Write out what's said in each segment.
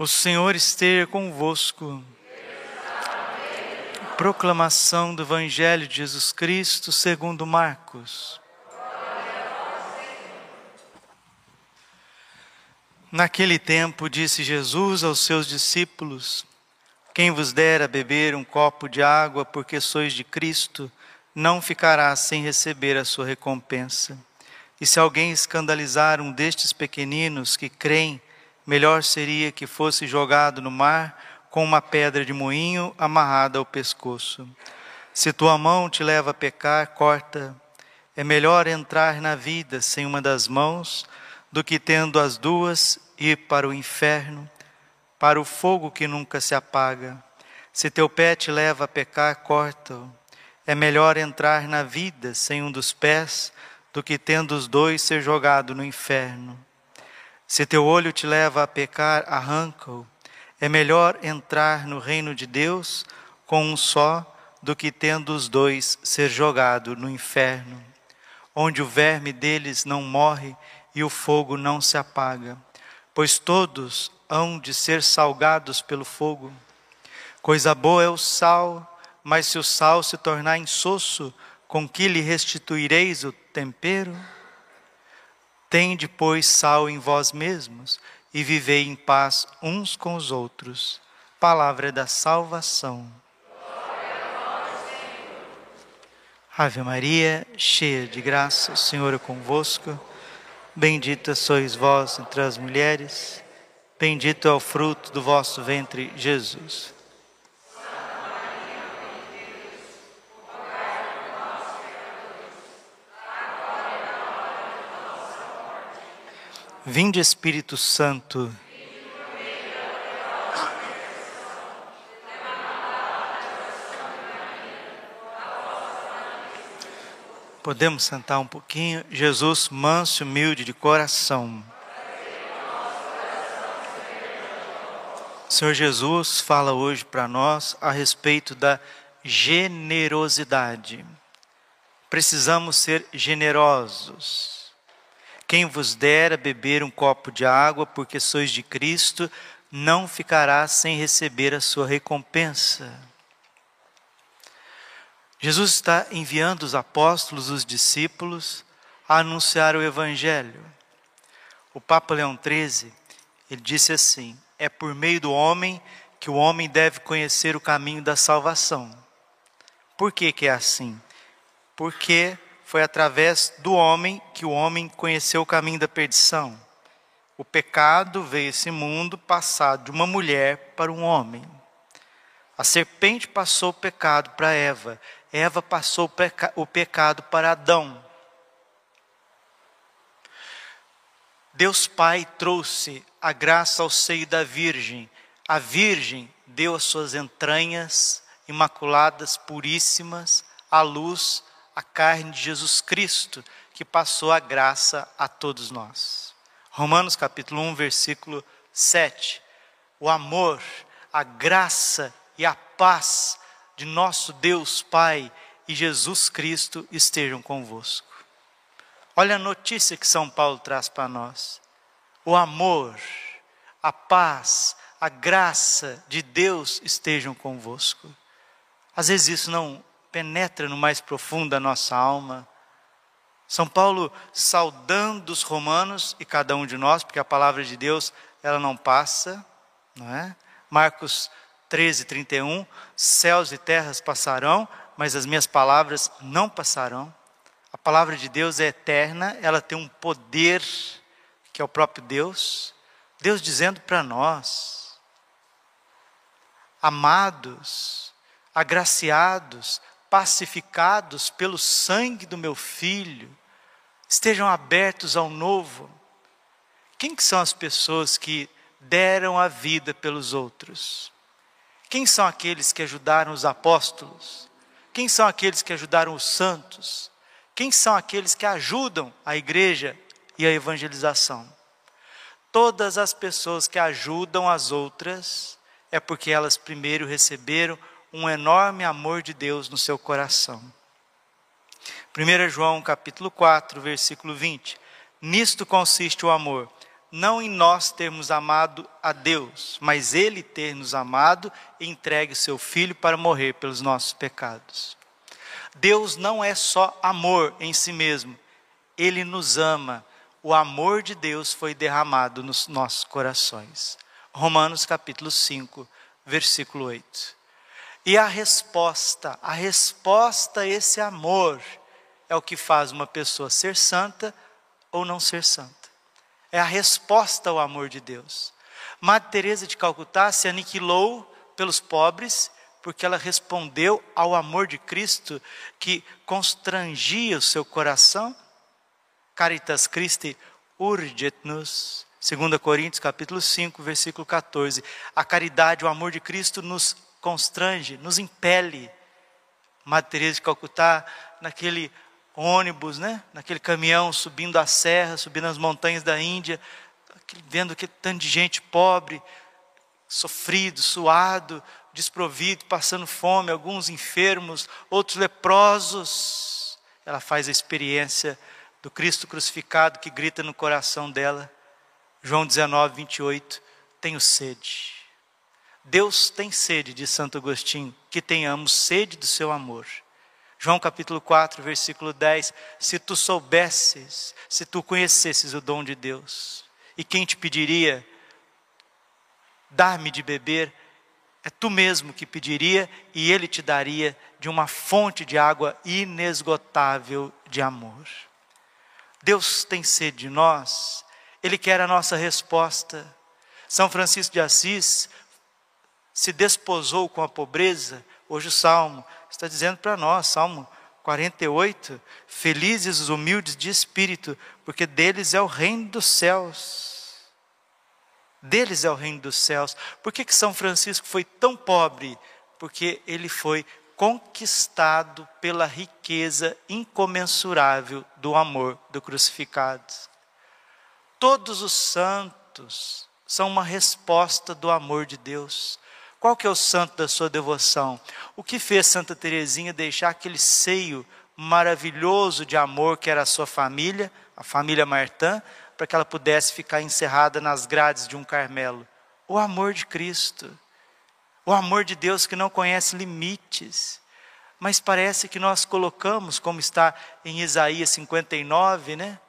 O Senhor esteja convosco. Proclamação do Evangelho de Jesus Cristo segundo Marcos. Naquele tempo disse Jesus aos seus discípulos: Quem vos der a beber um copo de água porque sois de Cristo, não ficará sem receber a sua recompensa. E se alguém escandalizar um destes pequeninos que creem, melhor seria que fosse jogado no mar com uma pedra de moinho amarrada ao pescoço. Se tua mão te leva a pecar, corta. É melhor entrar na vida sem uma das mãos do que tendo as duas ir para o inferno, para o fogo que nunca se apaga. Se teu pé te leva a pecar, corta-o. É melhor entrar na vida sem um dos pés do que tendo os dois ser jogado no inferno. Se teu olho te leva a pecar, arranca-o. É melhor entrar no reino de Deus com um só do que tendo os dois ser jogado no inferno, onde o verme deles não morre e o fogo não se apaga, pois todos hão de ser salgados pelo fogo. Coisa boa é o sal, mas se o sal se tornar insosso, com que lhe restituireis o tempero? Tende, pois, sal em vós mesmos e vivei em paz uns com os outros. Palavra da salvação. Ave Maria, cheia de graça, o Senhor é convosco. Bendita sois vós entre as mulheres, bendito é o fruto do vosso ventre, Jesus. Vinde Espírito Santo. Podemos sentar um pouquinho? Jesus, manso e humilde de coração. Senhor Jesus fala hoje para nós a respeito da generosidade. Precisamos ser generosos. Quem vos der a beber um copo de água, porque sois de Cristo, não ficará sem receber a sua recompensa. Jesus está enviando os apóstolos, os discípulos, a anunciar o Evangelho. O Papa Leão XIII, ele disse assim: é por meio do homem que o homem deve conhecer o caminho da salvação. Por que, que é assim? Porque foi através do homem que o homem conheceu o caminho da perdição. O pecado veio a esse mundo passado de uma mulher para um homem. A serpente passou o pecado para Eva, Eva passou o, peca o pecado para Adão. Deus Pai trouxe a graça ao seio da Virgem. A Virgem deu as suas entranhas imaculadas, puríssimas, à luz a carne de Jesus Cristo, que passou a graça a todos nós. Romanos capítulo 1, versículo 7. O amor, a graça e a paz de nosso Deus Pai e Jesus Cristo estejam convosco. Olha a notícia que São Paulo traz para nós. O amor, a paz, a graça de Deus estejam convosco. Às vezes isso não penetra no mais profundo da nossa alma. São Paulo saudando os romanos e cada um de nós, porque a palavra de Deus, ela não passa, não é? Marcos 13, 31, céus e terras passarão, mas as minhas palavras não passarão. A palavra de Deus é eterna, ela tem um poder que é o próprio Deus. Deus dizendo para nós, amados, agraciados, pacificados pelo sangue do meu filho, estejam abertos ao novo. Quem que são as pessoas que deram a vida pelos outros? Quem são aqueles que ajudaram os apóstolos? Quem são aqueles que ajudaram os santos? Quem são aqueles que ajudam a igreja e a evangelização? Todas as pessoas que ajudam as outras é porque elas primeiro receberam um enorme amor de Deus no seu coração. 1 João capítulo 4, versículo 20. Nisto consiste o amor, não em nós termos amado a Deus, mas Ele ter nos amado e entregue o seu Filho para morrer pelos nossos pecados. Deus não é só amor em si mesmo, Ele nos ama. O amor de Deus foi derramado nos nossos corações. Romanos capítulo 5, versículo 8. E a resposta, a resposta a esse amor é o que faz uma pessoa ser santa ou não ser santa. É a resposta ao amor de Deus. Madre Teresa de Calcutá se aniquilou pelos pobres porque ela respondeu ao amor de Cristo que constrangia o seu coração. Caritas Christi urget nos. 2 Coríntios capítulo 5, versículo 14. A caridade, o amor de Cristo nos constrange, nos impele. Madre de Calcutá, naquele ônibus, né? naquele caminhão subindo a serra, subindo as montanhas da Índia, vendo que tanto de gente pobre, sofrido, suado, desprovido, passando fome, alguns enfermos, outros leprosos. Ela faz a experiência do Cristo crucificado que grita no coração dela. João 19, 28. Tenho sede. Deus tem sede, de Santo Agostinho, que tenhamos sede do seu amor. João capítulo 4, versículo 10: Se tu soubesses, se tu conhecesses o dom de Deus, e quem te pediria dar-me de beber, é tu mesmo que pediria e ele te daria de uma fonte de água inesgotável de amor. Deus tem sede de nós, ele quer a nossa resposta. São Francisco de Assis se desposou com a pobreza, hoje o salmo está dizendo para nós, Salmo 48, felizes os humildes de espírito, porque deles é o reino dos céus. Deles é o reino dos céus. Por que, que São Francisco foi tão pobre? Porque ele foi conquistado pela riqueza incomensurável do amor do crucificado. Todos os santos são uma resposta do amor de Deus. Qual que é o santo da sua devoção? O que fez Santa Teresinha deixar aquele seio maravilhoso de amor que era a sua família, a família Martã, para que ela pudesse ficar encerrada nas grades de um Carmelo? O amor de Cristo. O amor de Deus que não conhece limites. Mas parece que nós colocamos, como está em Isaías 59, né?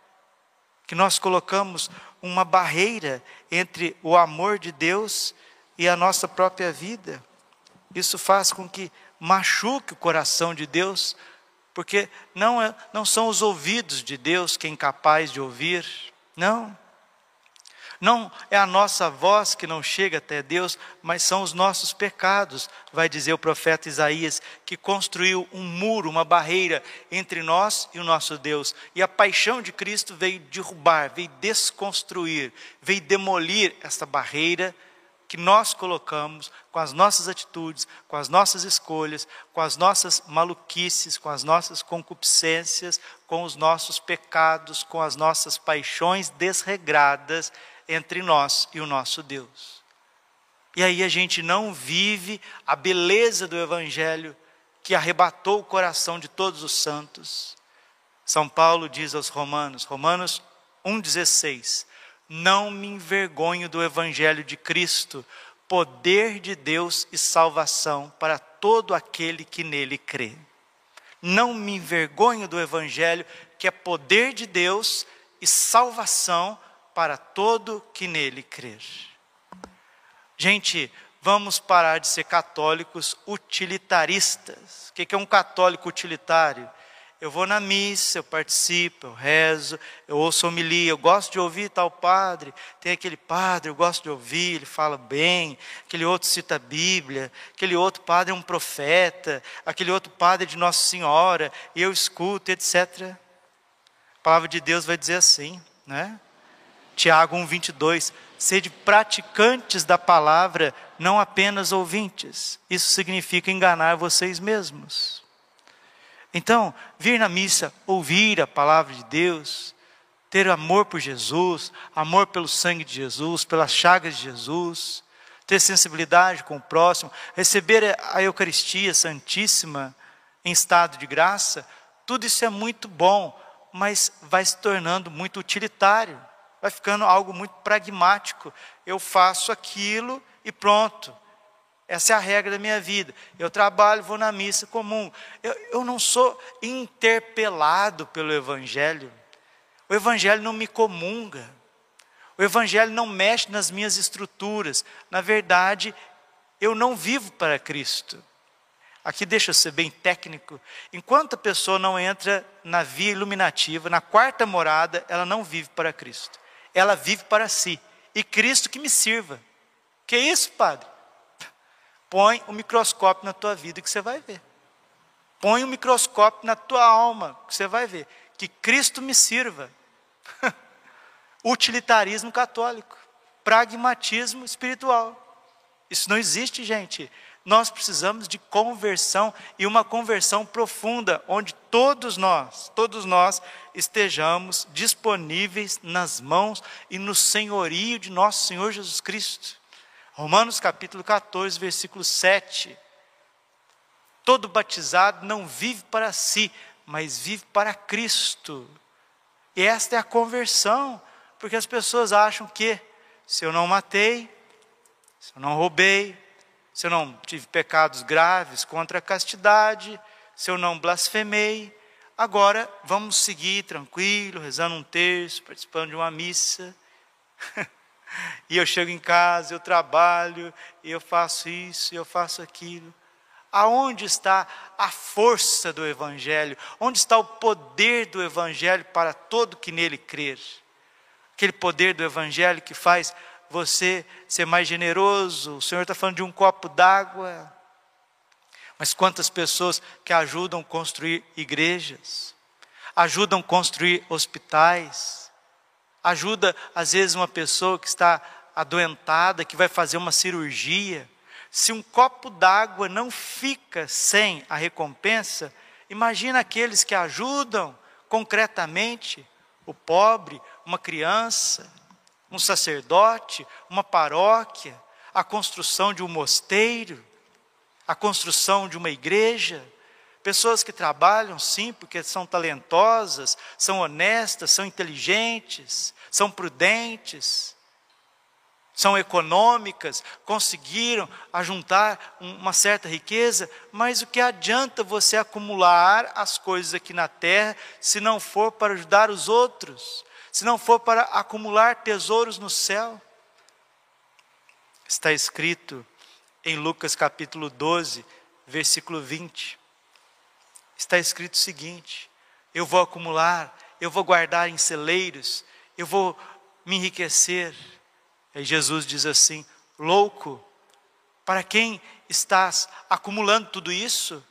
Que nós colocamos uma barreira entre o amor de Deus e a nossa própria vida. Isso faz com que machuque o coração de Deus, porque não, é, não são os ouvidos de Deus quem é capaz de ouvir, não. Não é a nossa voz que não chega até Deus, mas são os nossos pecados, vai dizer o profeta Isaías, que construiu um muro, uma barreira entre nós e o nosso Deus. E a paixão de Cristo veio derrubar, veio desconstruir, veio demolir essa barreira que nós colocamos com as nossas atitudes, com as nossas escolhas, com as nossas maluquices, com as nossas concupiscências, com os nossos pecados, com as nossas paixões desregradas entre nós e o nosso Deus. E aí a gente não vive a beleza do Evangelho que arrebatou o coração de todos os santos. São Paulo diz aos Romanos, Romanos 1,16: não me envergonho do Evangelho de Cristo, poder de Deus e salvação para todo aquele que nele crê. Não me envergonho do Evangelho, que é poder de Deus e salvação para todo que nele crer. Gente, vamos parar de ser católicos utilitaristas. O que é um católico utilitário? Eu vou na missa, eu participo, eu rezo, eu ouço homilia, eu gosto de ouvir tal padre. Tem aquele padre, eu gosto de ouvir, ele fala bem. Aquele outro cita a Bíblia. Aquele outro padre é um profeta. Aquele outro padre é de Nossa Senhora. E eu escuto, etc. A palavra de Deus vai dizer assim, né? Tiago 1,22. Sede praticantes da palavra, não apenas ouvintes. Isso significa enganar vocês mesmos. Então, vir na missa, ouvir a palavra de Deus, ter amor por Jesus, amor pelo sangue de Jesus, pelas chagas de Jesus, ter sensibilidade com o próximo, receber a Eucaristia Santíssima em estado de graça, tudo isso é muito bom, mas vai se tornando muito utilitário. vai ficando algo muito pragmático. Eu faço aquilo e pronto. Essa é a regra da minha vida. Eu trabalho, vou na missa comum. Eu, eu não sou interpelado pelo Evangelho. O Evangelho não me comunga. O Evangelho não mexe nas minhas estruturas. Na verdade, eu não vivo para Cristo. Aqui deixa eu ser bem técnico. Enquanto a pessoa não entra na via iluminativa, na quarta morada, ela não vive para Cristo. Ela vive para si. E Cristo que me sirva. Que isso, Padre? Põe o um microscópio na tua vida que você vai ver. Põe o um microscópio na tua alma que você vai ver. Que Cristo me sirva. Utilitarismo católico. Pragmatismo espiritual. Isso não existe, gente. Nós precisamos de conversão e uma conversão profunda, onde todos nós, todos nós estejamos disponíveis nas mãos e no senhorio de nosso Senhor Jesus Cristo. Romanos capítulo 14, versículo 7. Todo batizado não vive para si, mas vive para Cristo. E esta é a conversão, porque as pessoas acham que se eu não matei, se eu não roubei, se eu não tive pecados graves contra a castidade, se eu não blasfemei, agora vamos seguir tranquilo, rezando um terço, participando de uma missa. E eu chego em casa, eu trabalho, eu faço isso, eu faço aquilo. Aonde está a força do Evangelho? Onde está o poder do Evangelho para todo que nele crer? Aquele poder do Evangelho que faz você ser mais generoso. O Senhor está falando de um copo d'água. Mas quantas pessoas que ajudam construir igrejas, ajudam construir hospitais, ajuda às vezes uma pessoa que está adoentada, que vai fazer uma cirurgia. Se um copo d'água não fica sem a recompensa, imagina aqueles que ajudam concretamente o pobre, uma criança, um sacerdote, uma paróquia, a construção de um mosteiro, a construção de uma igreja. Pessoas que trabalham, sim, porque são talentosas, são honestas, são inteligentes, são prudentes, são econômicas, conseguiram ajuntar uma certa riqueza, mas o que adianta você acumular as coisas aqui na terra se não for para ajudar os outros, se não for para acumular tesouros no céu? Está escrito em Lucas capítulo 12, versículo 20 está escrito o seguinte: eu vou acumular, eu vou guardar em celeiros, eu vou me enriquecer. Aí Jesus diz assim: louco, para quem estás acumulando tudo isso?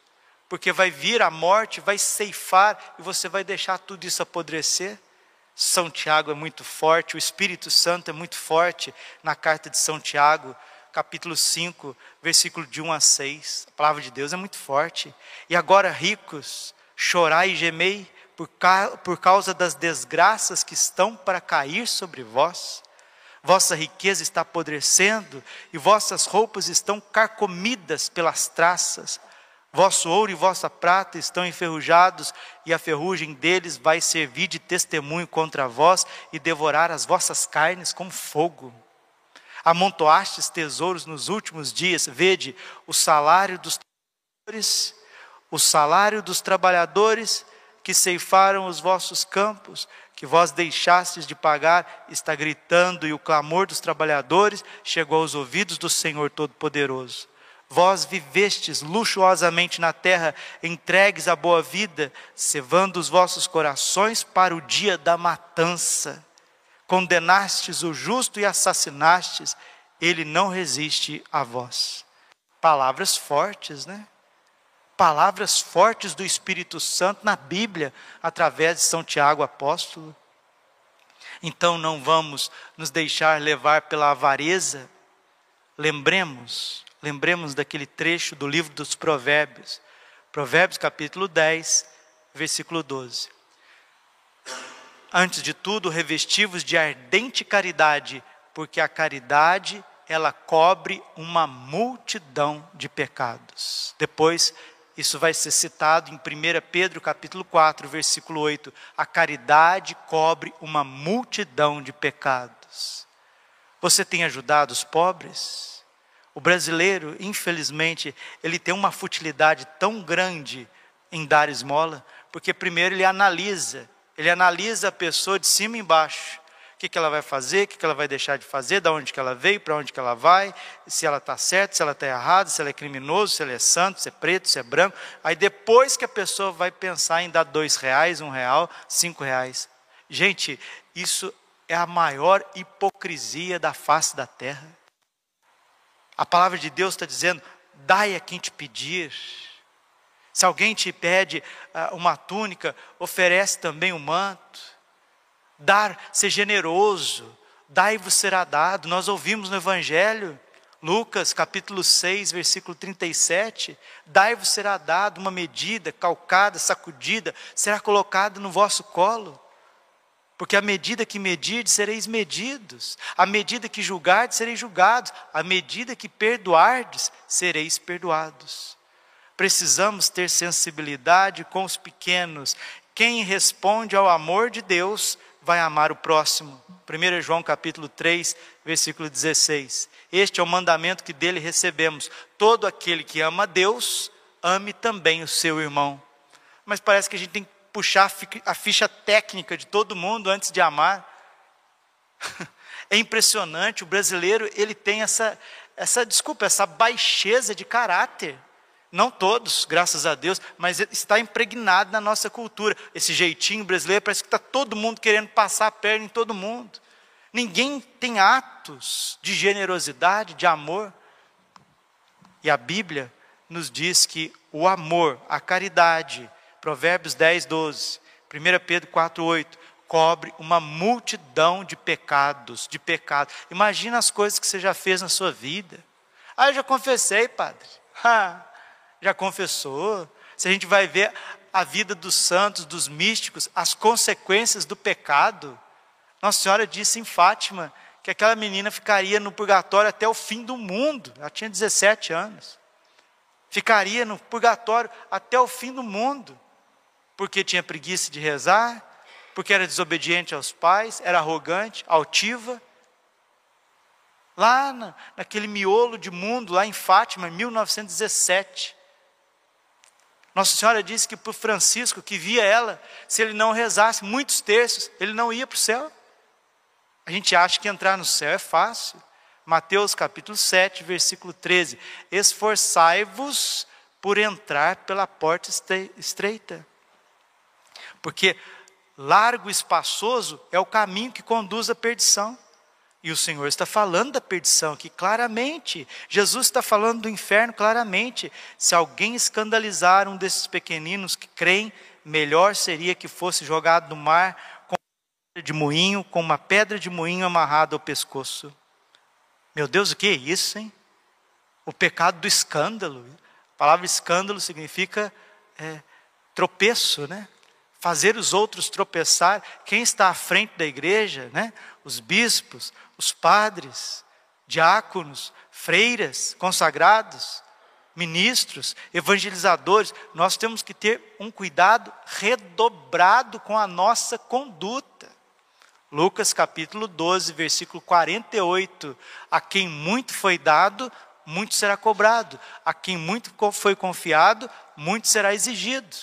Porque vai vir a morte, vai ceifar e você vai deixar tudo isso apodrecer. São Tiago é muito forte, o Espírito Santo é muito forte na carta de São Tiago, capítulo 5, versículo de 1 a 6. A palavra de Deus é muito forte. E agora, ricos, chorai e gemei por, por causa das desgraças que estão para cair sobre vós. Vossa riqueza está apodrecendo e vossas roupas estão carcomidas pelas traças. Vosso ouro e vossa prata estão enferrujados, e a ferrugem deles vai servir de testemunho contra vós e devorar as vossas carnes como fogo amontoastes tesouros nos últimos dias, vede o salário dos trabalhadores, o salário dos trabalhadores que ceifaram os vossos campos, que vós deixastes de pagar, está gritando, e o clamor dos trabalhadores chegou aos ouvidos do Senhor Todo-Poderoso. Vós vivestes luxuosamente na terra, entregues à boa vida, cevando os vossos corações para o dia da matança condenastes o justo e assassinastes, ele não resiste a vós. Palavras fortes, né? Palavras fortes do Espírito Santo na Bíblia, através de São Tiago apóstolo. Então não vamos nos deixar levar pela avareza. Lembremos, lembremos daquele trecho do livro dos Provérbios. Provérbios capítulo 10, versículo 12. Antes de tudo, revestivos de ardente caridade, porque a caridade ela cobre uma multidão de pecados. Depois Isso vai ser citado em 1 Pedro capítulo 4, versículo 8. A caridade cobre uma multidão de pecados. Você tem ajudado os pobres? O brasileiro, infelizmente, ele tem uma futilidade tão grande em dar esmola, porque primeiro ele analisa, ele analisa a pessoa de cima e embaixo o que, ela vai fazer, o que, que ela vai deixar de fazer, de onde que ela veio, para onde que ela vai, se ela está certa, se ela está errada, se ela é criminoso, se ela é santo, se é preto, se é branco. Aí depois que a pessoa vai pensar em dar dois reais, um real, cinco reais. Gente, isso é a maior hipocrisia da face da terra. A palavra de Deus está dizendo: dai a quem te pedir. Se alguém te pede uh, uma túnica, oferece também um manto dar, ser generoso, dai-vos será dado. Nós ouvimos no Evangelho, Lucas capítulo 6, versículo 37, dai-vos será dado uma medida calcada, sacudida, será colocada no vosso colo. Porque a medida que medirdes, sereis medidos. A medida que julgardes, sereis julgados. A medida que perdoardes, sereis perdoados. Precisamos ter sensibilidade com os pequenos. Quem responde ao amor de Deus vai amar o próximo. 1 João capítulo 3, versículo 16. Este é o mandamento que dele recebemos. Todo aquele que ama a Deus, ame também o seu irmão. Mas parece que a gente tem que puxar a ficha técnica de todo mundo antes de amar. É impressionante, o brasileiro, ele tem essa, essa desculpa, essa baixeza de caráter. Não todos, graças a Deus, mas está impregnado na nossa cultura. Esse jeitinho brasileiro parece que está todo mundo querendo passar a perna em todo mundo. Ninguém tem atos de generosidade, de amor. E a Bíblia nos diz que o amor, a caridade, Provérbios 10, 12, 1 Pedro 4, 8, cobre uma multidão de pecados, de pecados. Imagina as coisas que você já fez na sua vida. Ah, eu já confessei, padre. Ah, já confessou. Se a gente vai ver a vida dos santos, dos místicos, as consequências do pecado. Nossa Senhora disse em Fátima que aquela menina ficaria no purgatório até o fim do mundo. Ela tinha 17 anos. Ficaria no purgatório até o fim do mundo. Porque tinha preguiça de rezar, porque era desobediente aos pais, era arrogante, altiva. Lá na, naquele miolo de mundo, lá em Fátima, em 1917. Nossa Senhora disse que para Francisco, que via ela, se ele não rezasse muitos terços, ele não ia para o céu. A gente acha que entrar no céu é fácil. Mateus capítulo 7, versículo 13: Esforçai-vos por entrar pela porta estreita. Porque largo e espaçoso é o caminho que conduz à perdição. E o Senhor está falando da perdição aqui claramente. Jesus está falando do inferno claramente. Se alguém escandalizar um desses pequeninos que creem, melhor seria que fosse jogado no mar com uma pedra de moinho, com uma pedra de moinho amarrada ao pescoço. Meu Deus, o que é isso, hein? O pecado do escândalo. A palavra escândalo significa é, tropeço, né? Fazer os outros tropeçar. Quem está à frente da igreja, né? Os bispos, os padres, diáconos, freiras, consagrados, ministros, evangelizadores, nós temos que ter um cuidado redobrado com a nossa conduta. Lucas capítulo 12, versículo 48: A quem muito foi dado, muito será cobrado, a quem muito foi confiado, muito será exigido.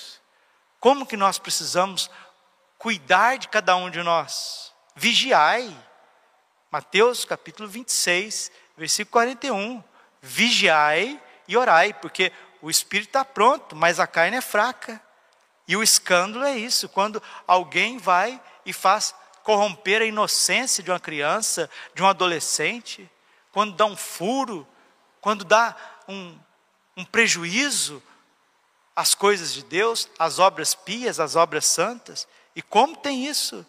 Como que nós precisamos cuidar de cada um de nós? Vigiai, Mateus capítulo 26, versículo 41. Vigiai e orai, porque o espírito está pronto, mas a carne é fraca. E o escândalo é isso, quando alguém vai e faz corromper a inocência de uma criança, de um adolescente, quando dá um furo, quando dá um, um prejuízo às coisas de Deus, às obras pias, às obras santas. E como tem isso?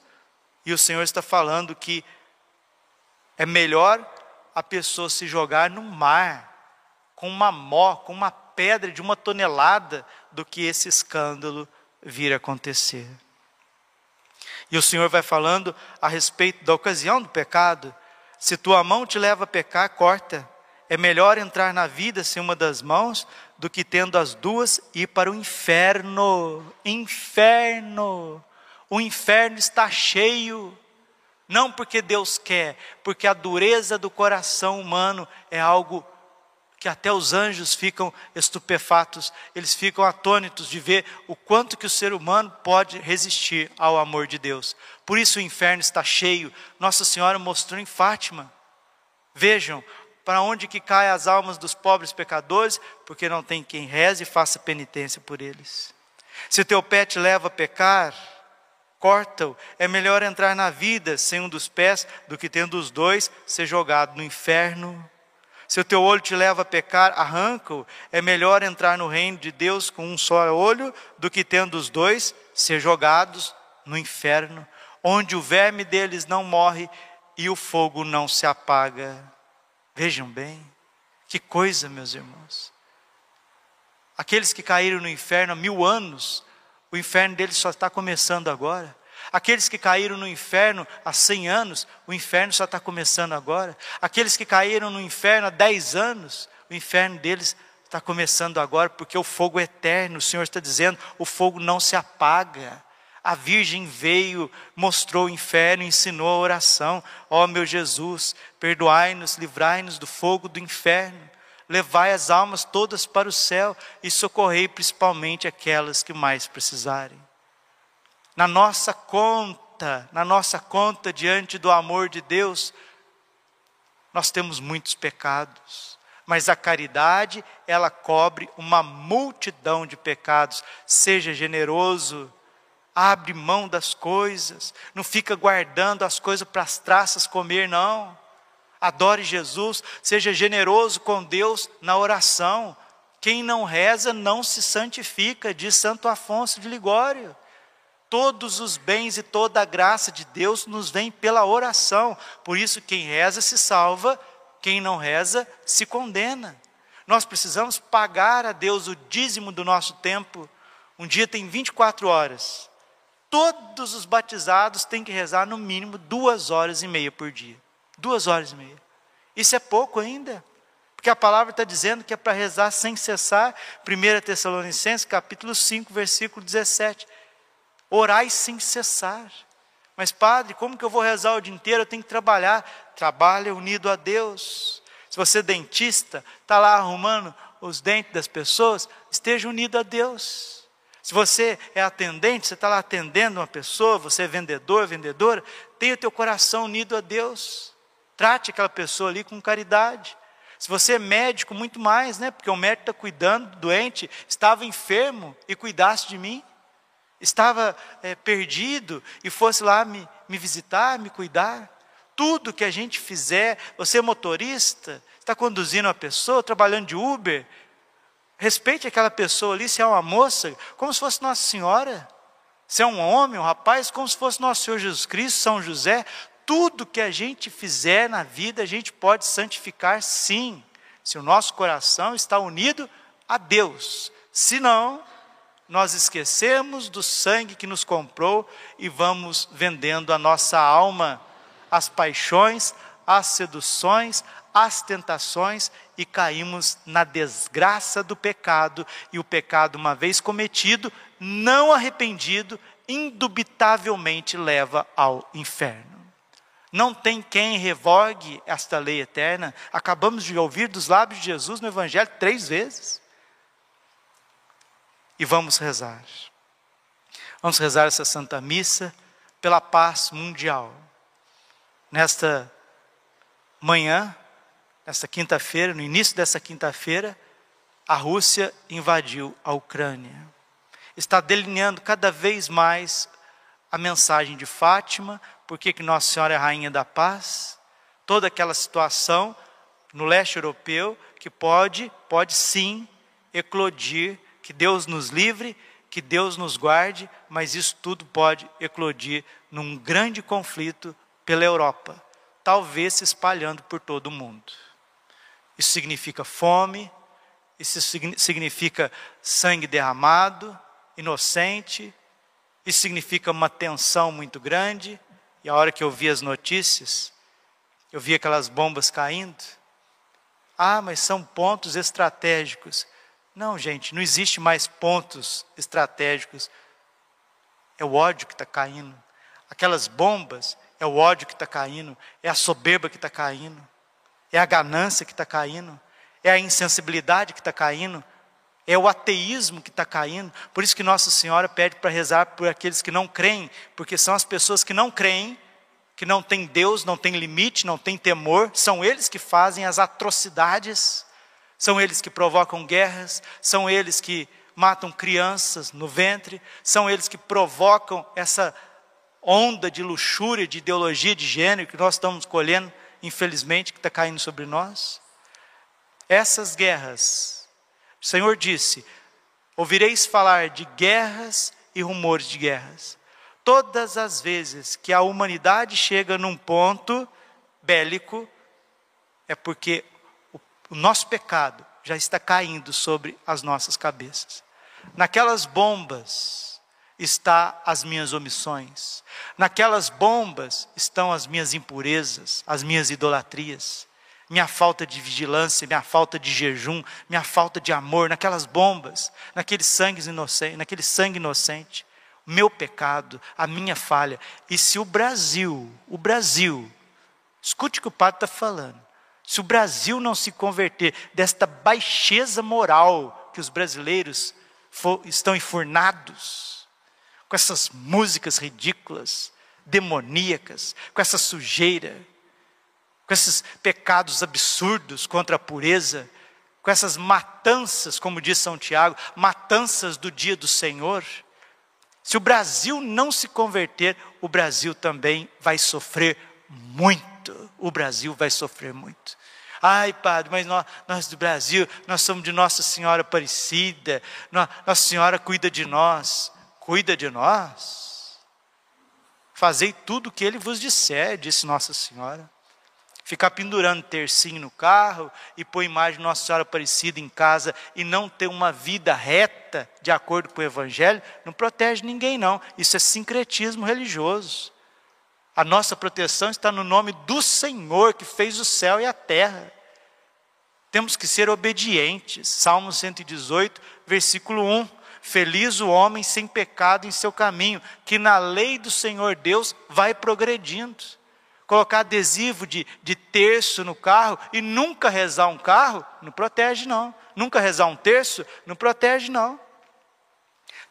E o Senhor está falando que é melhor a pessoa se jogar no mar com uma mó, com uma pedra de uma tonelada, do que esse escândalo vir acontecer. E o Senhor vai falando a respeito da ocasião do pecado. Se tua mão te leva a pecar, corta. é melhor entrar na vida sem uma das mãos do que tendo as duas ir para o inferno. Inferno. O inferno está cheio. Não porque Deus quer, porque a dureza do coração humano é algo que até os anjos ficam estupefatos, eles ficam atônitos de ver o quanto que o ser humano pode resistir ao amor de Deus. Por isso o inferno está cheio. Nossa Senhora mostrou em Fátima. Vejam, para onde que caem as almas dos pobres pecadores, porque não tem quem reze e faça penitência por eles. Se o teu pé te leva a pecar, corta-o. É melhor entrar na vida sem um dos pés do que tendo os dois ser jogado no inferno. Se o teu olho te leva a pecar, arranca-o. É melhor entrar no reino de Deus com um só olho do que tendo os dois ser jogados no inferno, onde o verme deles não morre e o fogo não se apaga. Vejam bem, que coisa, meus irmãos. Aqueles que caíram no inferno há mil anos, o inferno deles só está começando agora. Aqueles que caíram no inferno há 100 anos, o inferno só está começando agora. Aqueles que caíram no inferno há 10 anos, o inferno deles está começando agora, porque o fogo é eterno. O Senhor está dizendo: o fogo não se apaga. A Virgem veio, mostrou o inferno, ensinou a oração. Ó oh, meu Jesus, perdoai-nos, livrai-nos do fogo do inferno. Levai as almas todas para o céu e socorrei principalmente aquelas que mais precisarem. Na nossa conta, na nossa conta diante do amor de Deus, nós temos muitos pecados mas a caridade, ela cobre uma multidão de pecados. Seja generoso, abre mão das coisas, não fica guardando as coisas para as traças comer, não. Adore Jesus, seja generoso com Deus na oração. Quem não reza não se santifica, diz Santo Afonso de Ligório. Todos os bens e toda a graça de Deus nos vem pela oração. Por isso, quem reza se salva, quem não reza se condena. Nós precisamos pagar a Deus o dízimo do nosso tempo. Um dia tem 24 horas todos os batizados têm que rezar no mínimo duas horas e meia por dia. Duas horas e meia. Isso é pouco ainda. Porque a palavra está dizendo que é para rezar sem cessar. 1 Tessalonicenses, capítulo 5, versículo 17. Orai sem cessar. Mas, padre, como que eu vou rezar o dia inteiro? Eu tenho que trabalhar. Trabalha unido a Deus. Se você é dentista, está lá arrumando os dentes das pessoas, esteja unido a Deus. Se você é atendente, você está lá atendendo uma pessoa, você é vendedor, vendedora, tenha o teu coração unido a Deus. Trate aquela pessoa ali com caridade. Se você é médico, muito mais, né? Porque o médico está cuidando do doente, estava enfermo e cuidasse de mim. Estava é, perdido e fosse lá me, me visitar, me cuidar. Tudo que a gente fizer, você é motorista, está conduzindo uma pessoa, trabalhando de Uber, Respeite aquela pessoa ali, se é uma moça, como se fosse Nossa Senhora. Se é um homem, um rapaz, como se fosse Nosso Senhor Jesus Cristo, São José. Tudo que a gente fizer na vida, a gente pode santificar sim, se o nosso coração está unido a Deus. Se não, nós esquecemos do sangue que nos comprou e vamos vendendo a nossa alma às paixões, às seduções, às tentações e caímos na desgraça do pecado, e o pecado, uma vez cometido, não arrependido, indubitavelmente leva ao inferno. Não tem quem revogue esta lei eterna. Acabamos de ouvir dos lábios de Jesus no Evangelho três vezes. E vamos rezar. Vamos rezar essa Santa Missa pela paz mundial. Nesta manhã, nesta quinta-feira, no início dessa quinta-feira, a Rússia invadiu a Ucrânia. Está delineando cada vez mais a mensagem de Fátima, porque que Nossa Senhora é rainha da paz, toda aquela situação no leste europeu que pode, pode sim eclodir, que Deus nos livre, que Deus nos guarde, mas isso tudo pode eclodir num grande conflito pela Europa, talvez se espalhando por todo o mundo. Isso significa fome, isso significa sangue derramado, inocente, isso significa uma tensão muito grande. E a hora que eu vi as notícias, eu vi aquelas bombas caindo, Ah, mas são pontos estratégicos. Não, gente, não existe mais pontos estratégicos. É o ódio que está caindo. Aquelas bombas, é o ódio que está caindo. É a soberba que está caindo. É a ganância que está caindo. É a insensibilidade que está caindo. É o ateísmo que está caindo. Por isso que Nossa Senhora pede para rezar por aqueles que não creem, porque são as pessoas que não creem que não tem Deus, não tem limite, não tem temor, são eles que fazem as atrocidades, são eles que provocam guerras, são eles que matam crianças no ventre, são eles que provocam essa onda de luxúria, de ideologia de gênero que nós estamos colhendo, infelizmente, que está caindo sobre nós. Essas guerras, o Senhor disse: ouvireis falar de guerras e rumores de guerras. Todas as vezes que a humanidade chega num ponto bélico, é porque o, nosso pecado já está caindo sobre as nossas cabeças. Naquelas bombas está as minhas omissões. Naquelas bombas estão as minhas impurezas, as minhas idolatrias, minha falta de vigilância, minha falta de jejum, minha falta de amor, naquelas bombas, naquele sangue inocente, naquele sangue inocente meu pecado, a minha falha. E se o Brasil, o Brasil, escute o que o padre está falando, se o Brasil não se converter desta baixeza moral que os brasileiros for, estão enfurnados, com essas músicas ridículas, demoníacas, com essa sujeira, com esses pecados absurdos contra a pureza, com essas matanças, como diz São Tiago, matanças do dia do Senhor, se o Brasil não se converter, o Brasil também vai sofrer muito. O Brasil vai sofrer muito. Ai, padre, mas nós, nós do Brasil, nós somos de Nossa Senhora Aparecida, Nossa Senhora cuida de nós. Cuida de nós? Fazei tudo o que ele vos disser, disse Nossa Senhora ficar pendurando tercinho no carro e pôr imagem de Nossa Senhora Aparecida em casa e não ter uma vida reta de acordo com o Evangelho, não protege ninguém, não. Isso é sincretismo religioso. A nossa proteção está no nome do Senhor que fez o céu e a terra. Temos que ser obedientes. Salmo 118, versículo 1. Feliz o homem sem pecado em seu caminho, que na lei do Senhor Deus vai progredindo colocar adesivo de, de terço no carro e nunca rezar um carro, não protege não. Nunca rezar um terço, não protege não.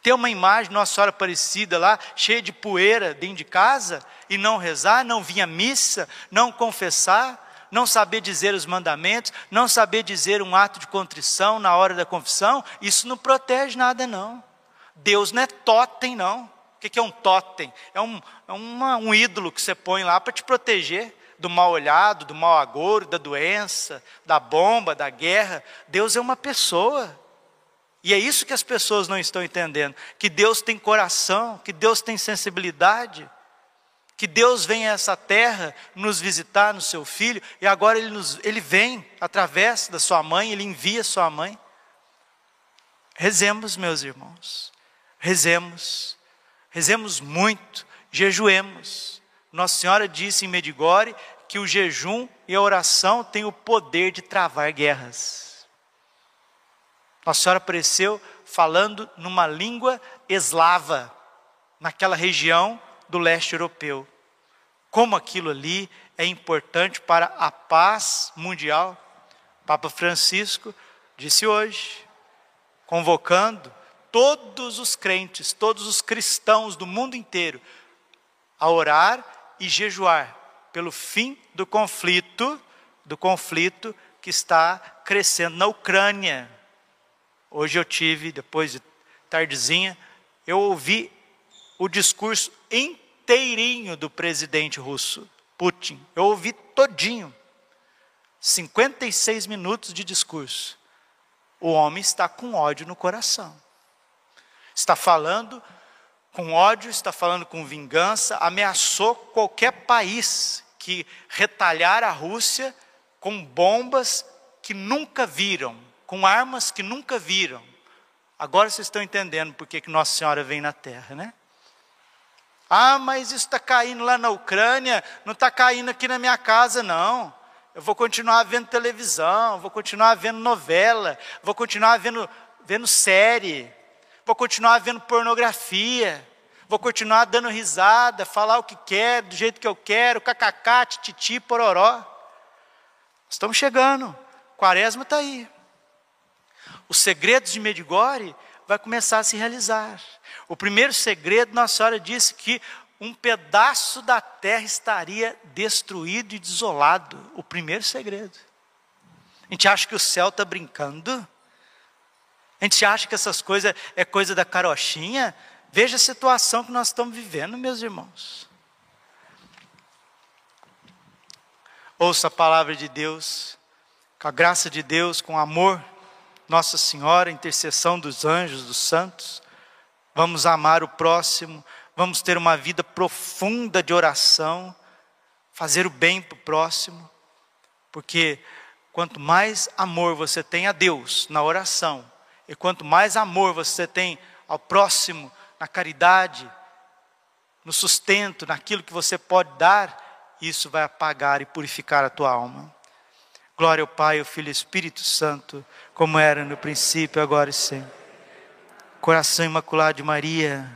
Ter uma imagem Nossa Senhora Aparecida lá, cheia de poeira dentro de casa, e não rezar, não vir à missa, não confessar, não saber dizer os mandamentos, não saber dizer um ato de contrição na hora da confissão, isso não protege nada não. Deus não é totem não. O que é um totem? É um, é uma, um ídolo que você põe lá para te proteger do mal olhado, do mal agouro, da doença, da bomba, da guerra. Deus é uma pessoa. E é isso que as pessoas não estão entendendo: que Deus tem coração, que Deus tem sensibilidade, que Deus vem a essa terra nos visitar no seu filho, e agora ele, nos, ele vem através da sua mãe, ele envia sua mãe. Rezemos, meus irmãos, rezemos Rezemos muito, jejuemos. Nossa Senhora disse em Medigore que o jejum e a oração têm o poder de travar guerras. Nossa Senhora apareceu falando numa língua eslava, naquela região do leste europeu. Como aquilo ali é importante para a paz mundial. Papa Francisco disse hoje, convocando todos os crentes, todos os cristãos do mundo inteiro a orar e jejuar pelo fim do conflito, do conflito que está crescendo na Ucrânia. Hoje eu tive, depois de tardezinha, eu ouvi o discurso inteirinho do presidente russo, Putin. Eu ouvi todinho. 56 minutos de discurso. O homem está com ódio no coração. Está falando com ódio, está falando com vingança, ameaçou qualquer país que retalhar a Rússia com bombas que nunca viram, com armas que nunca viram. Agora vocês estão entendendo por que Nossa Senhora vem na Terra, né? Ah, mas isso está caindo lá na Ucrânia, não está caindo aqui na minha casa, não. eu vou continuar vendo televisão, vou continuar vendo novela, vou continuar vendo, vendo série, vou continuar vendo pornografia, vou continuar dando risada, falar o que quero, do jeito que eu quero, kkk, tititi, pororó. Estamos chegando, quaresma está aí. Os segredos de Medigore vai começar a se realizar. O primeiro segredo, Nossa Senhora disse que um pedaço da terra estaria destruído e desolado. O primeiro segredo. A gente acha que o céu está brincando. A gente acha que essas coisas é coisa da carochinha. Veja a situação que nós estamos vivendo, meus irmãos. Ouça a palavra de Deus, com a graça de Deus, com amor, Nossa Senhora, intercessão dos anjos, dos santos. Vamos amar o próximo, vamos ter uma vida profunda de oração, fazer o bem para o próximo, porque quanto mais amor você tem a Deus na oração, e quanto mais amor você tem ao próximo na caridade, no sustento, naquilo que você pode dar, isso vai apagar e purificar a tua alma. Glória ao Pai, ao Filho e ao Espírito Santo, como era no princípio, agora e sempre. Coração imaculado de Maria,